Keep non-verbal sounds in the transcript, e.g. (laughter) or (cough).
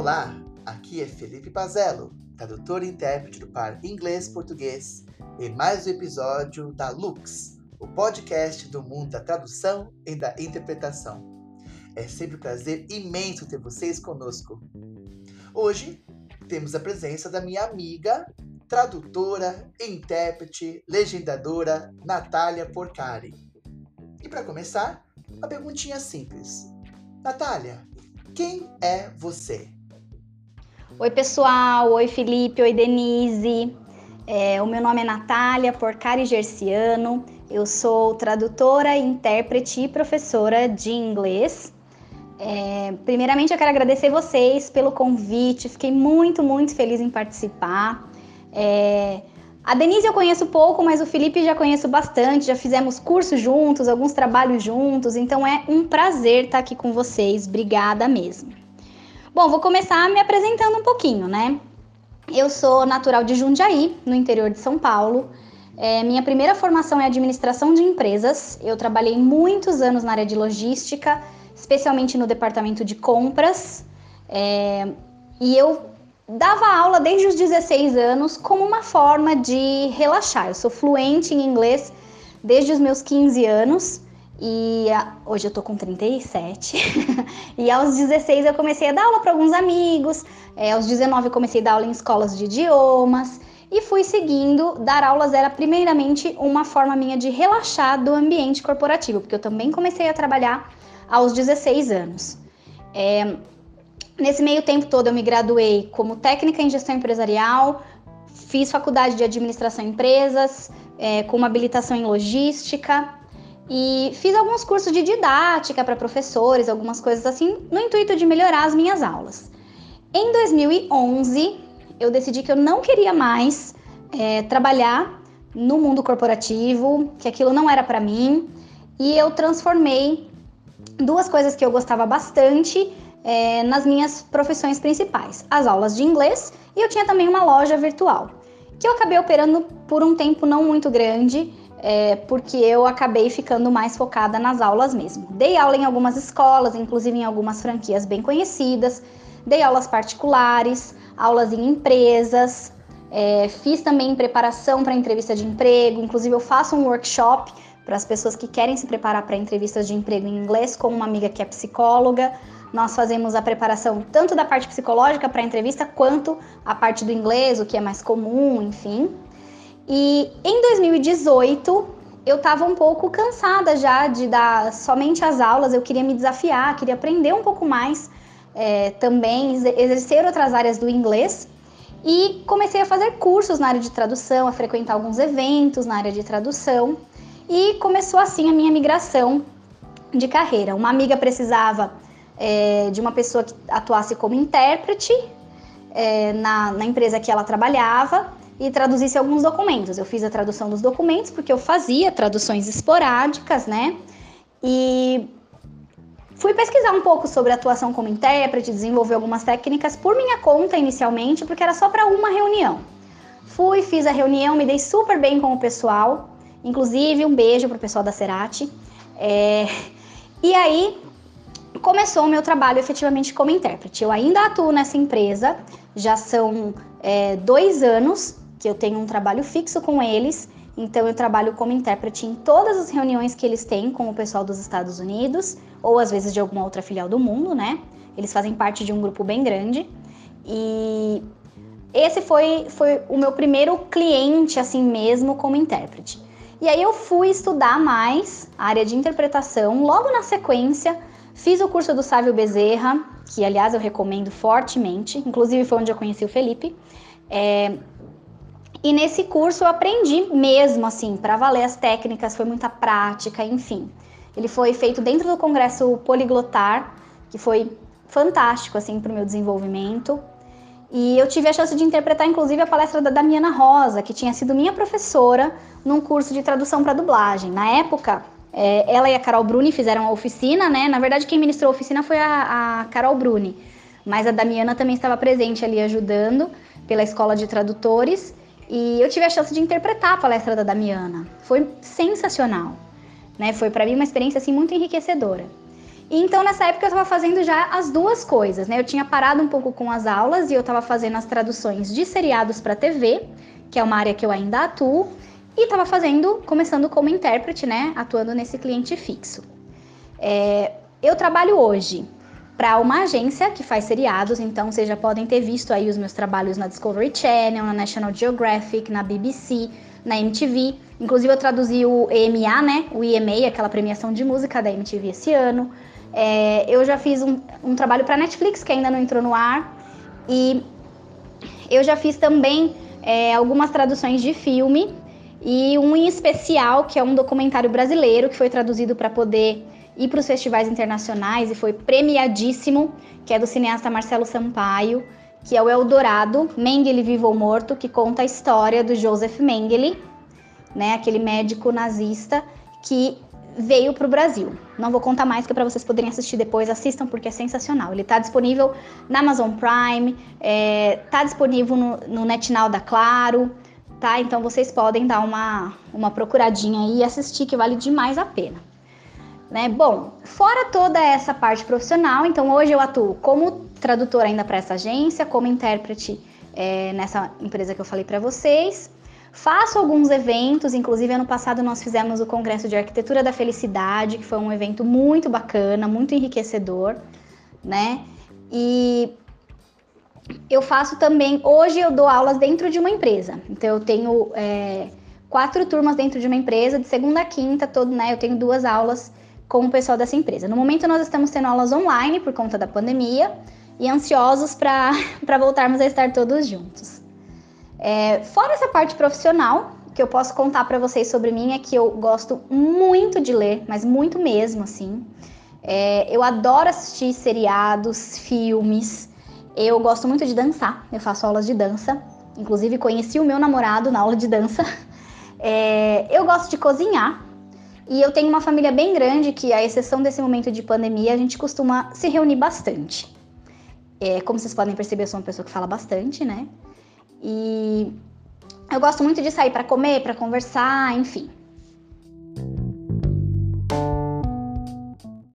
Olá, aqui é Felipe Pazello, tradutor e intérprete do par inglês-português, em mais um episódio da Lux, o podcast do mundo da tradução e da interpretação. É sempre um prazer imenso ter vocês conosco. Hoje temos a presença da minha amiga, tradutora, intérprete, legendadora Natália Porcari. E para começar, uma perguntinha simples. Natália, quem é você? Oi, pessoal. Oi, Felipe. Oi, Denise. É, o meu nome é Natália Porcari Gerciano. Eu sou tradutora, intérprete e professora de inglês. É, primeiramente, eu quero agradecer vocês pelo convite. Fiquei muito, muito feliz em participar. É, a Denise eu conheço pouco, mas o Felipe já conheço bastante. Já fizemos cursos juntos, alguns trabalhos juntos. Então é um prazer estar aqui com vocês. Obrigada mesmo. Bom, vou começar me apresentando um pouquinho, né? Eu sou natural de Jundiaí, no interior de São Paulo. É, minha primeira formação é administração de empresas. Eu trabalhei muitos anos na área de logística, especialmente no departamento de compras. É, e eu dava aula desde os 16 anos como uma forma de relaxar. Eu sou fluente em inglês desde os meus 15 anos. E hoje eu tô com 37. (laughs) e aos 16 eu comecei a dar aula para alguns amigos. É, aos 19 eu comecei a dar aula em escolas de idiomas. E fui seguindo. Dar aulas era primeiramente uma forma minha de relaxar do ambiente corporativo, porque eu também comecei a trabalhar aos 16 anos. É, nesse meio tempo todo eu me graduei como técnica em gestão empresarial, fiz faculdade de administração em empresas, é, com uma habilitação em logística e fiz alguns cursos de didática para professores, algumas coisas assim, no intuito de melhorar as minhas aulas. Em 2011, eu decidi que eu não queria mais é, trabalhar no mundo corporativo, que aquilo não era para mim, e eu transformei duas coisas que eu gostava bastante é, nas minhas profissões principais: as aulas de inglês e eu tinha também uma loja virtual, que eu acabei operando por um tempo não muito grande é, porque eu acabei ficando mais focada nas aulas mesmo. Dei aula em algumas escolas, inclusive em algumas franquias bem conhecidas, dei aulas particulares, aulas em empresas, é, fiz também preparação para entrevista de emprego, inclusive eu faço um workshop para as pessoas que querem se preparar para entrevistas de emprego em inglês, com uma amiga que é psicóloga. Nós fazemos a preparação tanto da parte psicológica para a entrevista, quanto a parte do inglês, o que é mais comum, enfim. E em 2018 eu estava um pouco cansada já de dar somente as aulas, eu queria me desafiar, queria aprender um pouco mais é, também, exercer outras áreas do inglês. E comecei a fazer cursos na área de tradução, a frequentar alguns eventos na área de tradução. E começou assim a minha migração de carreira. Uma amiga precisava é, de uma pessoa que atuasse como intérprete é, na, na empresa que ela trabalhava e traduzisse alguns documentos. Eu fiz a tradução dos documentos porque eu fazia traduções esporádicas, né? E fui pesquisar um pouco sobre atuação como intérprete, desenvolver algumas técnicas por minha conta inicialmente, porque era só para uma reunião. Fui, fiz a reunião, me dei super bem com o pessoal, inclusive um beijo pro pessoal da Cerati. É... (laughs) E aí começou o meu trabalho efetivamente como intérprete. Eu ainda atuo nessa empresa, já são é, dois anos que eu tenho um trabalho fixo com eles, então eu trabalho como intérprete em todas as reuniões que eles têm com o pessoal dos Estados Unidos, ou às vezes de alguma outra filial do mundo, né? Eles fazem parte de um grupo bem grande. E esse foi, foi o meu primeiro cliente, assim mesmo, como intérprete. E aí eu fui estudar mais a área de interpretação, logo na sequência, fiz o curso do Sávio Bezerra, que aliás eu recomendo fortemente, inclusive foi onde eu conheci o Felipe. É, e nesse curso eu aprendi mesmo, assim, para valer as técnicas, foi muita prática, enfim. Ele foi feito dentro do Congresso Poliglotar, que foi fantástico, assim, para o meu desenvolvimento. E eu tive a chance de interpretar, inclusive, a palestra da Damiana Rosa, que tinha sido minha professora num curso de tradução para dublagem. Na época, é, ela e a Carol Bruni fizeram a oficina, né? Na verdade, quem ministrou a oficina foi a, a Carol Bruni, mas a Damiana também estava presente ali ajudando pela escola de tradutores. E eu tive a chance de interpretar a palestra da Damiana. Foi sensacional, né? Foi para mim uma experiência assim muito enriquecedora. E então nessa época eu estava fazendo já as duas coisas, né? Eu tinha parado um pouco com as aulas e eu estava fazendo as traduções de seriados para TV, que é uma área que eu ainda atuo, e estava fazendo, começando como intérprete, né? Atuando nesse cliente fixo. É, eu trabalho hoje para uma agência que faz seriados, então vocês já podem ter visto aí os meus trabalhos na Discovery Channel, na National Geographic, na BBC, na MTV. Inclusive eu traduzi o EMA, né? O EMA, aquela premiação de música da MTV esse ano. É, eu já fiz um, um trabalho para Netflix que ainda não entrou no ar e eu já fiz também é, algumas traduções de filme e um em especial que é um documentário brasileiro que foi traduzido para poder ir para os festivais internacionais e foi premiadíssimo, que é do cineasta Marcelo Sampaio, que é o Eldorado, Mengele Vivo ou Morto, que conta a história do Joseph Mengele, né, aquele médico nazista que veio para o Brasil. Não vou contar mais, que é para vocês poderem assistir depois, assistam porque é sensacional. Ele está disponível na Amazon Prime, está é, tá disponível no, no NetNow da Claro, tá? Então vocês podem dar uma, uma procuradinha aí e assistir, que vale demais a pena. Né? Bom, fora toda essa parte profissional, então hoje eu atuo como tradutora ainda para essa agência, como intérprete é, nessa empresa que eu falei para vocês. Faço alguns eventos, inclusive ano passado nós fizemos o Congresso de Arquitetura da Felicidade, que foi um evento muito bacana, muito enriquecedor, né? E eu faço também, hoje eu dou aulas dentro de uma empresa, então eu tenho é, quatro turmas dentro de uma empresa, de segunda a quinta, todo, né? Eu tenho duas aulas com o pessoal dessa empresa. No momento, nós estamos tendo aulas online por conta da pandemia e ansiosos para (laughs) voltarmos a estar todos juntos. É, fora essa parte profissional, que eu posso contar para vocês sobre mim é que eu gosto muito de ler, mas muito mesmo, assim. É, eu adoro assistir seriados, filmes. Eu gosto muito de dançar, eu faço aulas de dança. Inclusive, conheci o meu namorado na aula de dança. (laughs) É, eu gosto de cozinhar, e eu tenho uma família bem grande que, à exceção desse momento de pandemia, a gente costuma se reunir bastante. É, como vocês podem perceber, eu sou uma pessoa que fala bastante, né? E eu gosto muito de sair para comer, para conversar, enfim.